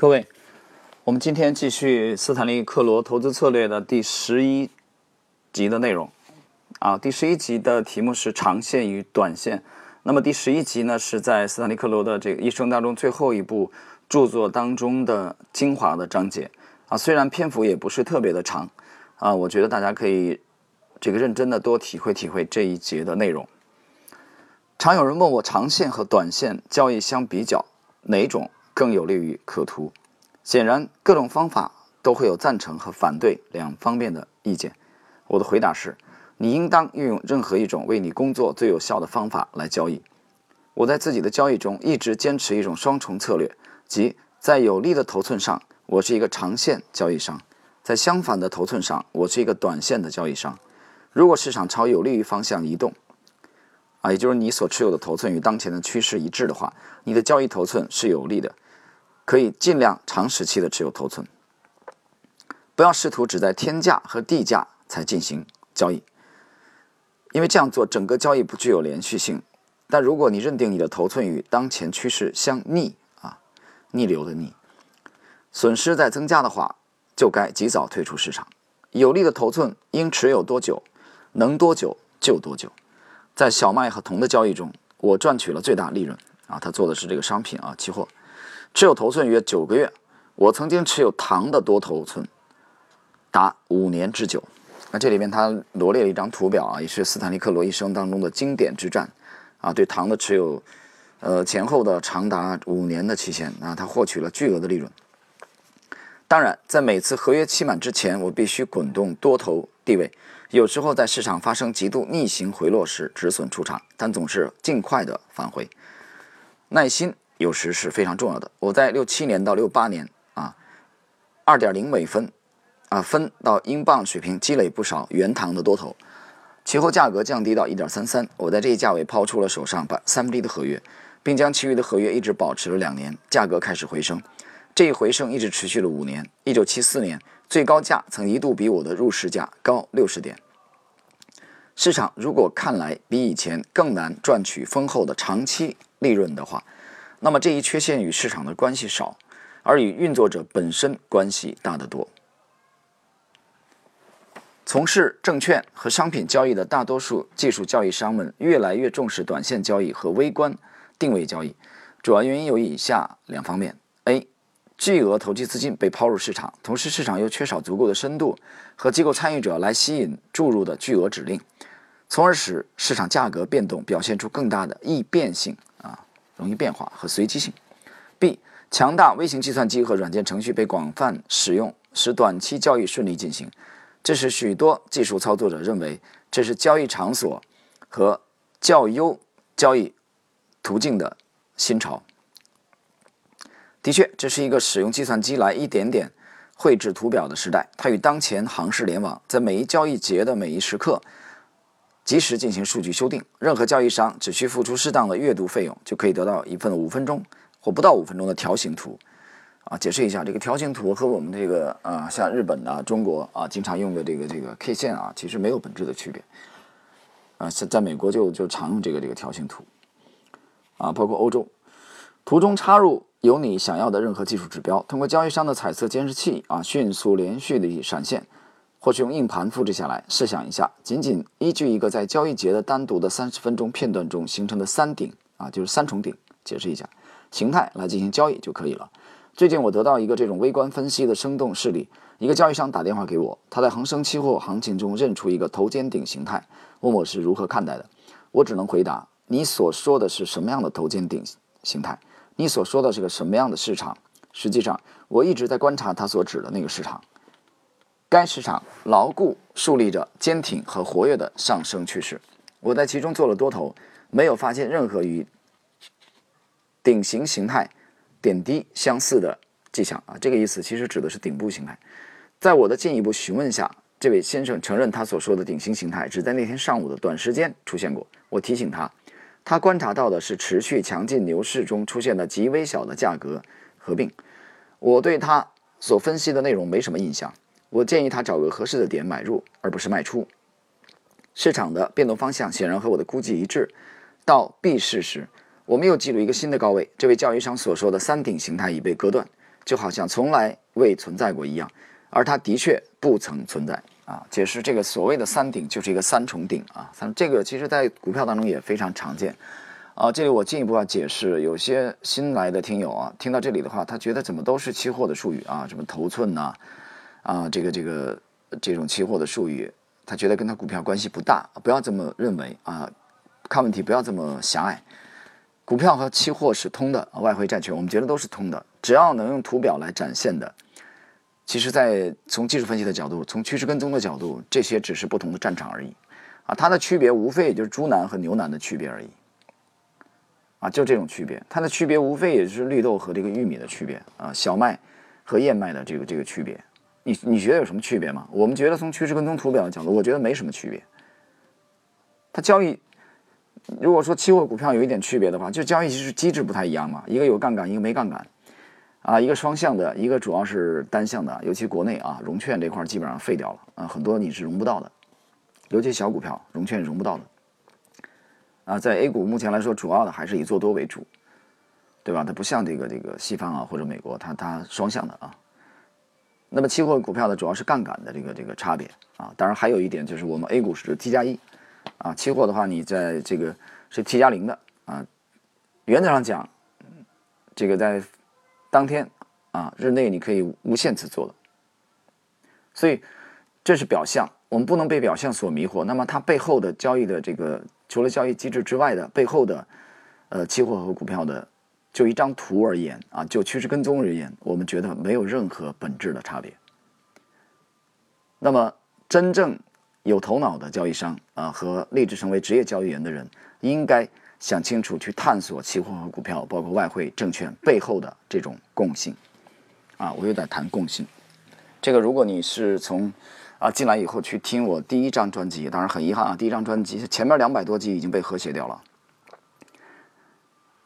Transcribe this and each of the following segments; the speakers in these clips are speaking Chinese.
各位，我们今天继续斯坦利·克罗投资策略的第十一集的内容。啊，第十一集的题目是长线与短线。那么第十一集呢，是在斯坦利·克罗的这个一生当中最后一部著作当中的精华的章节。啊，虽然篇幅也不是特别的长，啊，我觉得大家可以这个认真的多体会体会这一节的内容。常有人问我，长线和短线交易相比较，哪种？更有利于可图。显然，各种方法都会有赞成和反对两方面的意见。我的回答是：你应当运用任何一种为你工作最有效的方法来交易。我在自己的交易中一直坚持一种双重策略，即在有利的头寸上，我是一个长线交易商；在相反的头寸上，我是一个短线的交易商。如果市场朝有利于方向移动，啊，也就是你所持有的头寸与当前的趋势一致的话，你的交易头寸是有利的。可以尽量长时期的持有头寸，不要试图只在天价和地价才进行交易，因为这样做整个交易不具有连续性。但如果你认定你的头寸与当前趋势相逆啊，逆流的逆，损失在增加的话，就该及早退出市场。有利的头寸应持有多久，能多久就多久。在小麦和铜的交易中，我赚取了最大利润啊。他做的是这个商品啊，期货。持有头寸约九个月，我曾经持有糖的多头寸达五年之久。那这里面他罗列了一张图表啊，也是斯坦利克罗一生当中的经典之战啊，对糖的持有，呃前后的长达五年的期限啊，他获取了巨额的利润。当然，在每次合约期满之前，我必须滚动多头地位。有时候在市场发生极度逆行回落时止损出场，但总是尽快的返回。耐心。有时是非常重要的。我在六七年到六八年啊，二点零美分啊分到英镑水平积累不少原糖的多头，其后价格降低到一点三三，我在这一价位抛出了手上把三分之一的合约，并将其余的合约一直保持了两年，价格开始回升，这一回升一直持续了五年。一九七四年最高价曾一度比我的入市价高六十点。市场如果看来比以前更难赚取丰厚的长期利润的话，那么这一缺陷与市场的关系少，而与运作者本身关系大得多。从事证券和商品交易的大多数技术交易商们越来越重视短线交易和微观定位交易，主要原因有以下两方面：A. 巨额投机资金被抛入市场，同时市场又缺少足够的深度和机构参与者来吸引注入的巨额指令，从而使市场价格变动表现出更大的易变性。容易变化和随机性。B. 强大微型计算机和软件程序被广泛使用，使短期交易顺利进行。这是许多技术操作者认为这是交易场所和较优交易途径的新潮。的确，这是一个使用计算机来一点点绘制图表的时代。它与当前行市联网，在每一交易节的每一时刻。及时进行数据修订，任何交易商只需付出适当的阅读费用，就可以得到一份五分钟或不到五分钟的条形图。啊，解释一下，这个条形图和我们这个啊，像日本啊、中国啊经常用的这个这个 K 线啊，其实没有本质的区别。啊，在在美国就就常用这个这个条形图。啊，包括欧洲，图中插入有你想要的任何技术指标，通过交易商的彩色监视器啊，迅速连续的闪现。或是用硬盘复制下来。试想一下，仅仅依据一个在交易节的单独的三十分钟片段中形成的三顶啊，就是三重顶，解释一下形态来进行交易就可以了。最近我得到一个这种微观分析的生动事例：一个交易商打电话给我，他在恒生期货行情中认出一个头肩顶形态，问我是如何看待的。我只能回答：你所说的是什么样的头肩顶形态？你所说的是个什么样的市场？实际上，我一直在观察他所指的那个市场。该市场牢固树立着坚挺和活跃的上升趋势。我在其中做了多头，没有发现任何与顶型形态点滴相似的迹象啊！这个意思其实指的是顶部形态。在我的进一步询问下，这位先生承认他所说的顶型形态只在那天上午的短时间出现过。我提醒他，他观察到的是持续强劲牛市中出现的极微小的价格合并。我对他所分析的内容没什么印象。我建议他找个合适的点买入，而不是卖出。市场的变动方向显然和我的估计一致。到闭市时，我们又记录一个新的高位。这位交易商所说的三顶形态已被割断。就好像从来未存在过一样，而它的确不曾存在啊。解释这个所谓的三顶就是一个三重顶啊，三这个其实在股票当中也非常常见啊。这里我进一步要解释，有些新来的听友啊，听到这里的话，他觉得怎么都是期货的术语啊，什么头寸呐，啊这个这个这种期货的术语，他觉得跟他股票关系不大，不要这么认为啊。看问题不要这么狭隘，股票和期货是通的，外汇、债券我们觉得都是通的，只要能用图表来展现的，其实，在从技术分析的角度，从趋势跟踪的角度，这些只是不同的战场而已，啊，它的区别无非也就是猪腩和牛腩的区别而已，啊，就这种区别，它的区别无非也就是绿豆和这个玉米的区别，啊，小麦和燕麦的这个这个区别，你你觉得有什么区别吗？我们觉得从趋势跟踪图表的角度，我觉得没什么区别，它交易。如果说期货股票有一点区别的话，就交易其实机制不太一样嘛，一个有杠杆，一个没杠杆，啊，一个双向的，一个主要是单向的，尤其国内啊，融券这块基本上废掉了啊，很多你是融不到的，尤其小股票融券融不到的，啊，在 A 股目前来说，主要的还是以做多为主，对吧？它不像这个这个西方啊或者美国，它它双向的啊。那么期货股票呢，主要是杠杆的这个这个差别啊，当然还有一点就是我们 A 股是 T 加一。啊，期货的话，你在这个是 T 加零的啊，原则上讲，这个在当天啊日内你可以无限次做的，所以这是表象，我们不能被表象所迷惑。那么它背后的交易的这个除了交易机制之外的背后的呃期货和股票的就一张图而言啊，就趋势跟踪而言，我们觉得没有任何本质的差别。那么真正。有头脑的交易商啊，和立志成为职业交易员的人，应该想清楚去探索期货和股票，包括外汇、证券背后的这种共性。啊，我又在谈共性。这个，如果你是从啊进来以后去听我第一张专辑，当然很遗憾啊，第一张专辑前面两百多集已经被和谐掉了。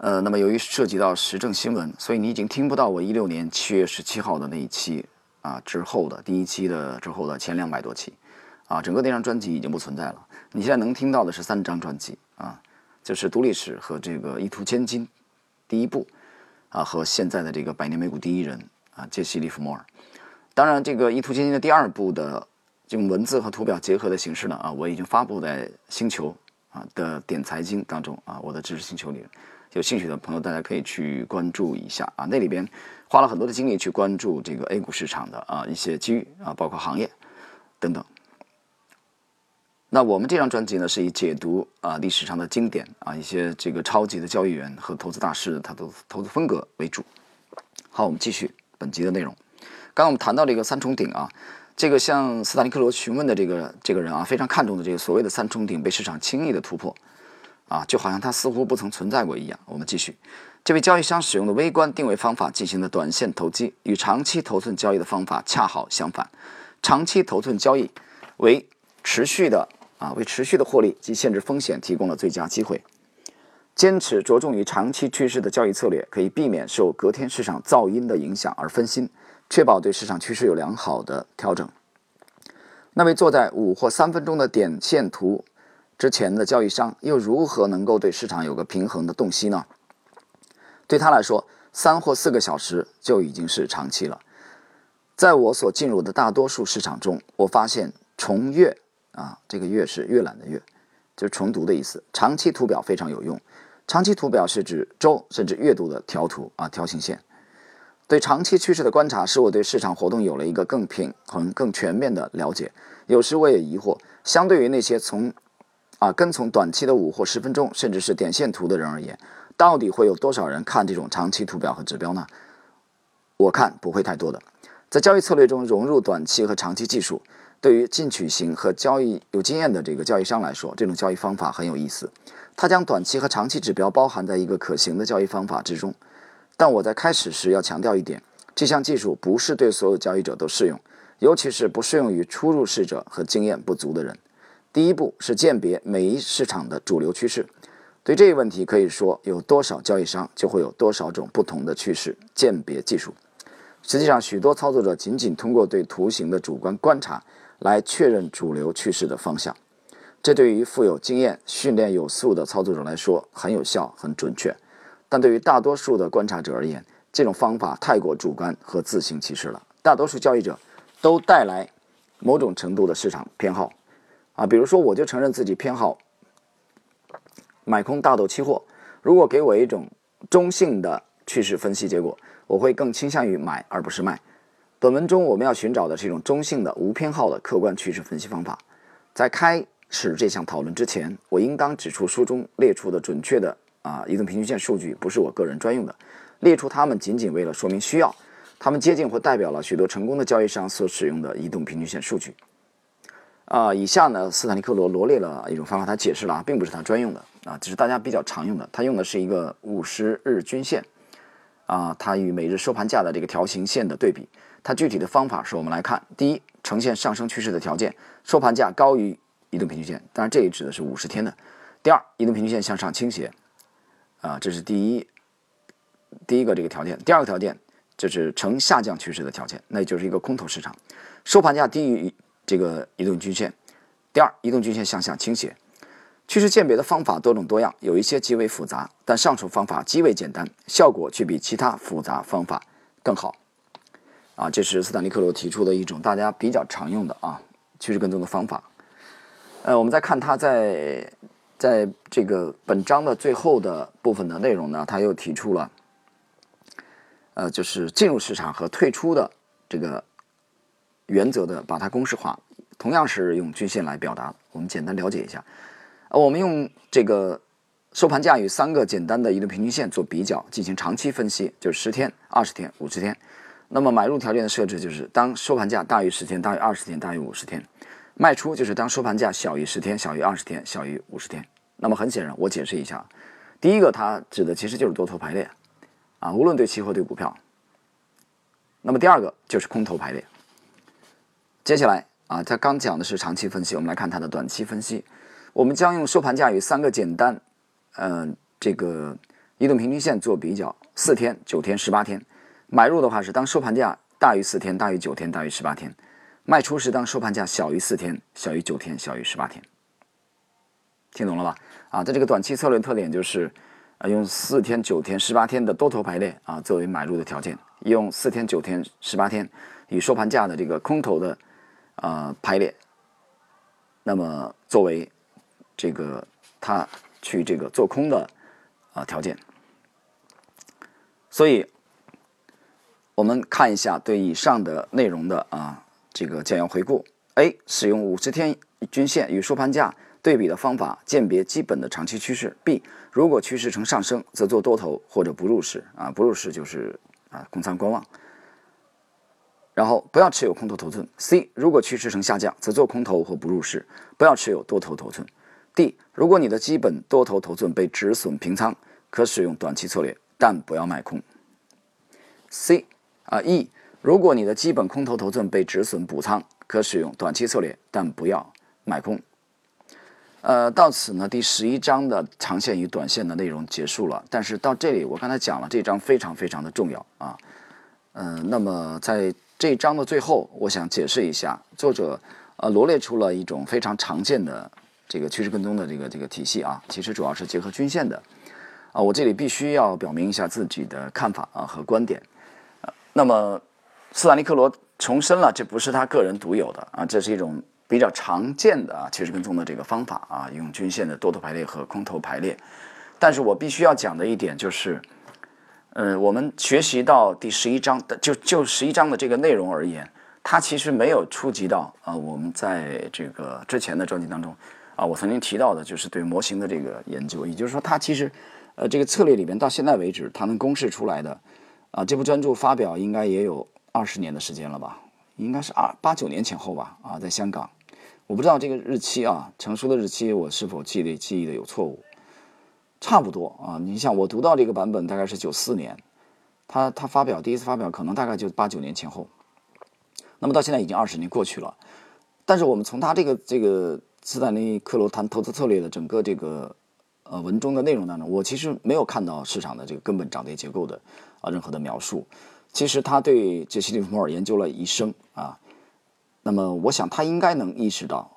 呃，那么由于涉及到时政新闻，所以你已经听不到我一六年七月十七号的那一期啊之后的第一期的之后的前两百多期。啊，整个那张专辑已经不存在了。你现在能听到的是三张专辑啊，就是《独立史》和这个《一图千金》第一部啊，和现在的这个《百年美股第一人》啊，杰西·利弗莫尔。当然，这个《一图千金》的第二部的用文字和图表结合的形式呢啊，我已经发布在星球啊的点财经当中啊，我的知识星球里。有兴趣的朋友，大家可以去关注一下啊。那里边花了很多的精力去关注这个 A 股市场的啊一些机遇啊，包括行业等等。那我们这张专辑呢，是以解读啊历史上的经典啊一些这个超级的交易员和投资大师他的投资风格为主。好，我们继续本集的内容。刚刚我们谈到这个三重顶啊，这个向斯坦利克罗询问的这个这个人啊，非常看重的这个所谓的三重顶被市场轻易的突破啊，就好像它似乎不曾存在过一样。我们继续，这位交易商使用的微观定位方法进行的短线投机，与长期头寸交易的方法恰好相反。长期头寸交易为持续的。啊，为持续的获利及限制风险提供了最佳机会。坚持着重于长期趋势的交易策略，可以避免受隔天市场噪音的影响而分心，确保对市场趋势有良好的调整。那位坐在五或三分钟的点线图之前的交易商，又如何能够对市场有个平衡的洞悉呢？对他来说，三或四个小时就已经是长期了。在我所进入的大多数市场中，我发现重月。啊，这个阅是阅览的阅，就是重读的意思。长期图表非常有用。长期图表是指周甚至月度的条图啊，条形线。对长期趋势的观察，使我对市场活动有了一个更平衡、更全面的了解。有时我也疑惑，相对于那些从啊跟从短期的五或十分钟，甚至是点线图的人而言，到底会有多少人看这种长期图表和指标呢？我看不会太多的。在交易策略中融入短期和长期技术。对于进取型和交易有经验的这个交易商来说，这种交易方法很有意思。它将短期和长期指标包含在一个可行的交易方法之中。但我在开始时要强调一点：这项技术不是对所有交易者都适用，尤其是不适用于初入市者和经验不足的人。第一步是鉴别每一市场的主流趋势。对这一问题，可以说有多少交易商就会有多少种不同的趋势鉴别技术。实际上，许多操作者仅仅通过对图形的主观观察。来确认主流趋势的方向，这对于富有经验、训练有素的操作者来说很有效、很准确。但对于大多数的观察者而言，这种方法太过主观和自行其事了。大多数交易者都带来某种程度的市场偏好啊，比如说我就承认自己偏好买空大豆期货。如果给我一种中性的趋势分析结果，我会更倾向于买而不是卖。本文中我们要寻找的是一种中性的、无偏好的客观趋势分析方法。在开始这项讨论之前，我应当指出书中列出的准确的啊移动平均线数据不是我个人专用的，列出它们仅仅为了说明需要。它们接近或代表了许多成功的交易商所使用的移动平均线数据。啊，以下呢，斯坦利克罗罗列了一种方法，他解释了啊，并不是他专用的啊，只是大家比较常用的。他用的是一个五十日均线啊，它与每日收盘价的这个条形线的对比。它具体的方法是我们来看：第一，呈现上升趋势的条件，收盘价高于移动平均线，当然这里指的是五十天的；第二，移动平均线向上倾斜啊，这是第一第一个这个条件；第二个条件。就是呈下降趋势的条件，那就是一个空头市场，收盘价低于这个移动均线。第二，移动均线向下倾斜。趋势鉴别的方法多种多样，有一些极为复杂，但上述方法极为简单，效果却比其他复杂方法更好。啊，这是斯坦利克罗提出的一种大家比较常用的啊趋势跟踪的方法。呃，我们再看他在在这个本章的最后的部分的内容呢，他又提出了。呃，就是进入市场和退出的这个原则的，把它公式化，同样是用均线来表达。我们简单了解一下。呃，我们用这个收盘价与三个简单的移动平均线做比较，进行长期分析，就是十天、二十天、五十天。那么买入条件的设置就是，当收盘价大于十天、大于二十天、大于五十天；卖出就是当收盘价小于十天、小于二十天、小于五十天。那么很显然，我解释一下，第一个它指的其实就是多头排列。啊，无论对期货对股票，那么第二个就是空头排列。接下来啊，他刚讲的是长期分析，我们来看它的短期分析。我们将用收盘价与三个简单，嗯，这个移动平均线做比较，四天、九天、十八天。买入的话是当收盘价大于四天、大于九天、大于十八天；卖出是当收盘价小于四天、小于九天、小于十八天。听懂了吧？啊，在这个短期策略特点就是。啊，用四天、九天、十八天的多头排列啊作为买入的条件，用四天、九天、十八天与收盘价的这个空头的啊排列，那么作为这个它去这个做空的啊条件。所以，我们看一下对以上的内容的啊这个简要回顾。A. 使用五十天均线与收盘价。对比的方法鉴别基本的长期趋势。B，如果趋势呈上升，则做多头或者不入市啊，不入市就是啊空仓观望。然后不要持有空头头寸。C，如果趋势呈下降，则做空头或不入市，不要持有多头头寸。D，如果你的基本多头头寸被止损平仓，可使用短期策略，但不要卖空。C，啊 E，如果你的基本空头头寸被止损补仓，可使用短期策略，但不要卖空。呃，到此呢，第十一章的长线与短线的内容结束了。但是到这里，我刚才讲了，这章非常非常的重要啊。嗯，那么在这一章的最后，我想解释一下，作者呃罗列出了一种非常常见的这个趋势跟踪的这个这个体系啊，其实主要是结合均线的啊。我这里必须要表明一下自己的看法啊和观点。啊那么斯坦利克罗重申了，这不是他个人独有的啊，这是一种。比较常见的啊，趋势跟踪的这个方法啊，用均线的多头排列和空头排列。但是我必须要讲的一点就是，呃，我们学习到第十一章的，就就十一章的这个内容而言，它其实没有触及到啊，我们在这个之前的专辑当中啊，我曾经提到的就是对模型的这个研究，也就是说，它其实呃，这个策略里边到现在为止，它能公示出来的啊，这部专著发表应该也有二十年的时间了吧，应该是二八九年前后吧，啊，在香港。我不知道这个日期啊，成熟的日期我是否记得记忆的有错误？差不多啊，你像我读到这个版本大概是九四年，他他发表第一次发表可能大概就八九年前后，那么到现在已经二十年过去了，但是我们从他这个这个斯坦利克罗谈投资策略的整个这个呃文中的内容当中，我其实没有看到市场的这个根本涨跌结构的啊任何的描述。其实他对杰西·利弗莫尔研究了一生啊。那么，我想他应该能意识到，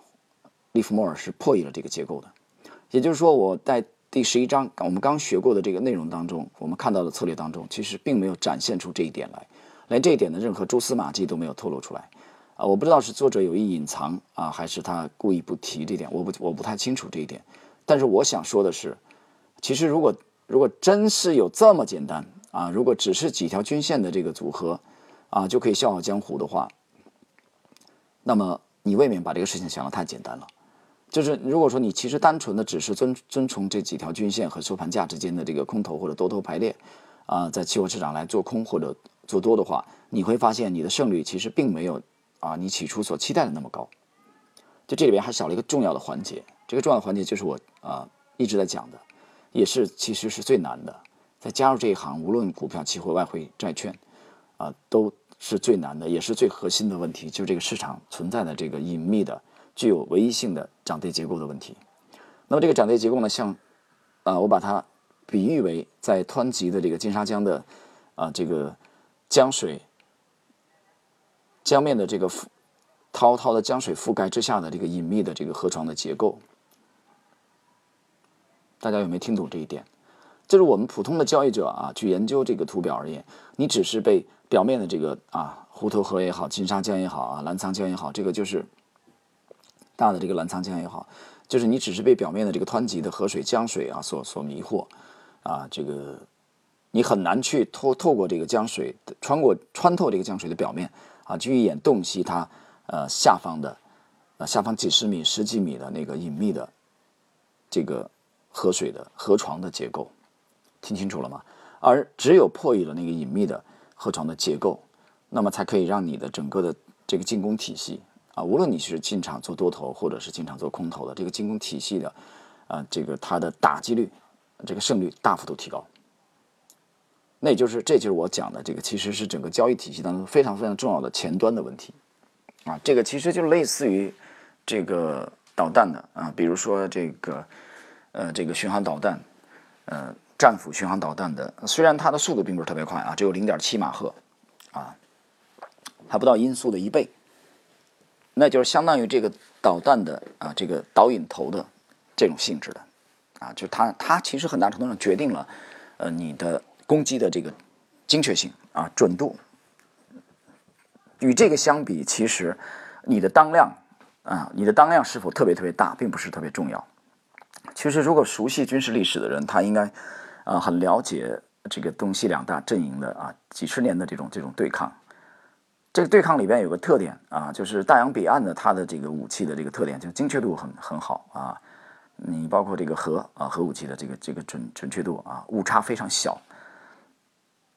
利弗莫尔是破译了这个结构的。也就是说，我在第十一章我们刚学过的这个内容当中，我们看到的策略当中，其实并没有展现出这一点来，连这一点的任何蛛丝马迹都没有透露出来。啊，我不知道是作者有意隐藏啊，还是他故意不提这点，我不我不太清楚这一点。但是我想说的是，其实如果如果真是有这么简单啊，如果只是几条均线的这个组合啊就可以笑傲江湖的话，那么你未免把这个事情想得太简单了。就是如果说你其实单纯的只是遵遵从这几条均线和收盘价之间的这个空头或者多头排列啊，在期货市场来做空或者做多的话，你会发现你的胜率其实并没有。啊，你起初所期待的那么高，就这里边还少了一个重要的环节。这个重要的环节就是我啊一直在讲的，也是其实是最难的。在加入这一行，无论股票、期货、外汇、债券，啊，都是最难的，也是最核心的问题，就是这个市场存在的这个隐秘的、具有唯一性的涨跌结构的问题。那么这个涨跌结构呢，像啊，我把它比喻为在湍急的这个金沙江的啊这个江水。江面的这个滔滔的江水覆盖之下的这个隐秘的这个河床的结构，大家有没有听懂这一点？就是我们普通的交易者啊，去研究这个图表而言，你只是被表面的这个啊湖头河也好，金沙江也好啊，澜沧江也好，这个就是大的这个澜沧江也好，就是你只是被表面的这个湍急的河水江水啊所所迷惑啊，这个你很难去透透过这个江水穿过穿透这个江水的表面。啊，去一眼洞悉它，呃，下方的，呃，下方几十米、十几米的那个隐秘的这个河水的河床的结构，听清楚了吗？而只有破译了那个隐秘的河床的结构，那么才可以让你的整个的这个进攻体系啊，无论你是进场做多头或者是进场做空头的这个进攻体系的，啊，这个它的打击率、这个胜率大幅度提高。那也就是，这就是我讲的这个，其实是整个交易体系当中非常非常重要的前端的问题，啊，这个其实就类似于这个导弹的啊，比如说这个呃这个巡航导弹，呃战斧巡航导弹的，虽然它的速度并不是特别快啊，只有零点七马赫，啊，还不到音速的一倍，那就是相当于这个导弹的啊这个导引头的这种性质的，啊，就它它其实很大程度上决定了呃你的。攻击的这个精确性啊，准度，与这个相比，其实你的当量啊，你的当量是否特别特别大，并不是特别重要。其实，如果熟悉军事历史的人，他应该啊很了解这个东西两大阵营的啊几十年的这种这种对抗。这个对抗里边有个特点啊，就是大洋彼岸的它的这个武器的这个特点，就是精确度很很好啊。你包括这个核啊核武器的这个这个准准确度啊，误差非常小。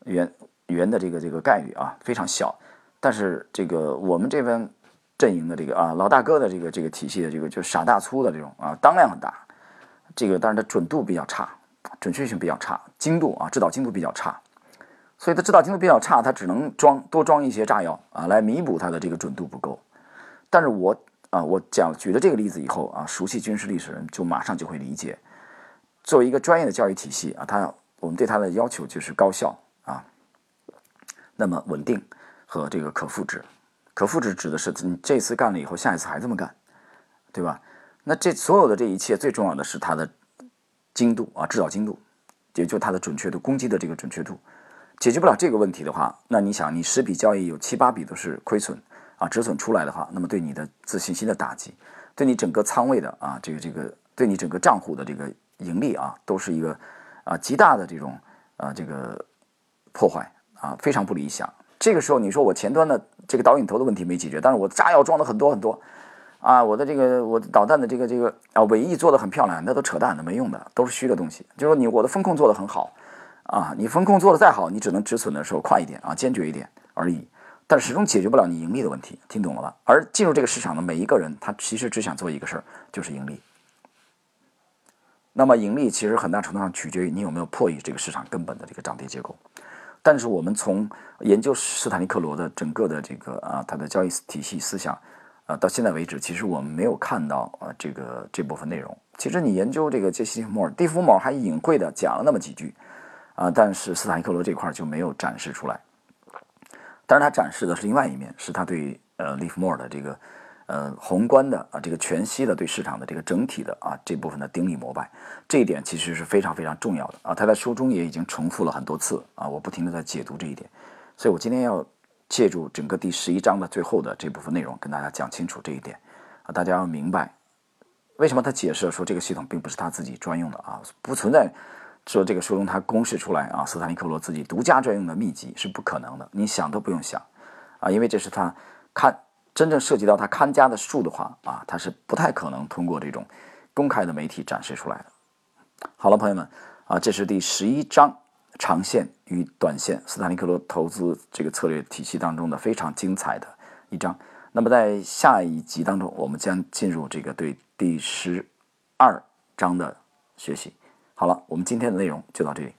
圆圆的这个这个概率啊非常小，但是这个我们这边阵营的这个啊老大哥的这个这个体系的这个就傻大粗的这种啊当量很大，这个但是它准度比较差，准确性比较差，精度啊制导精度比较差，所以它制导精度比较差，它只能装多装一些炸药啊来弥补它的这个准度不够。但是我啊我讲举了这个例子以后啊，熟悉军事历史人就马上就会理解，作为一个专业的教育体系啊，它我们对它的要求就是高效。啊，那么稳定和这个可复制，可复制指的是你这次干了以后，下一次还这么干，对吧？那这所有的这一切，最重要的是它的精度啊，制造精度，也就它的准确度，攻击的这个准确度。解决不了这个问题的话，那你想，你十笔交易有七八笔都是亏损啊，止损出来的话，那么对你的自信心的打击，对你整个仓位的啊，这个这个，对你整个账户的这个盈利啊，都是一个啊极大的这种啊这个。破坏啊，非常不理想。这个时候，你说我前端的这个导引头的问题没解决，但是我炸药装的很多很多，啊，我的这个我导弹的这个这个啊尾翼做的很漂亮，那都扯淡的，没用的，都是虚的东西。就是说你我的风控做的很好，啊，你风控做的再好，你只能止损的时候快一点啊，坚决一点而已，但始终解决不了你盈利的问题，听懂了吧？而进入这个市场的每一个人，他其实只想做一个事儿，就是盈利。那么盈利其实很大程度上取决于你有没有破译这个市场根本的这个涨跌结构。但是我们从研究斯坦利克罗的整个的这个啊，他的交易体系思想，啊，到现在为止，其实我们没有看到啊这个这部分内容。其实你研究这个杰西·莫尔，蒂夫莫尔还隐晦的讲了那么几句，啊，但是斯坦克罗这块儿就没有展示出来。但是他展示的是另外一面，是他对呃利弗莫尔的这个呃宏观的啊这个全息的对市场的这个整体的啊这部分的顶礼膜拜，这一点其实是非常非常重要的啊。他在书中也已经重复了很多次啊，我不停的在解读这一点，所以我今天要借助整个第十一章的最后的这部分内容跟大家讲清楚这一点啊，大家要明白为什么他解释说这个系统并不是他自己专用的啊，不存在。说这个书中他公示出来啊，斯坦利克罗自己独家专用的秘籍是不可能的，你想都不用想，啊，因为这是他看真正涉及到他看家的术的话啊，他是不太可能通过这种公开的媒体展示出来的。好了，朋友们啊，这是第十一章长线与短线斯坦利克罗投资这个策略体系当中的非常精彩的一章。那么在下一集当中，我们将进入这个对第十二章的学习。好了，我们今天的内容就到这里。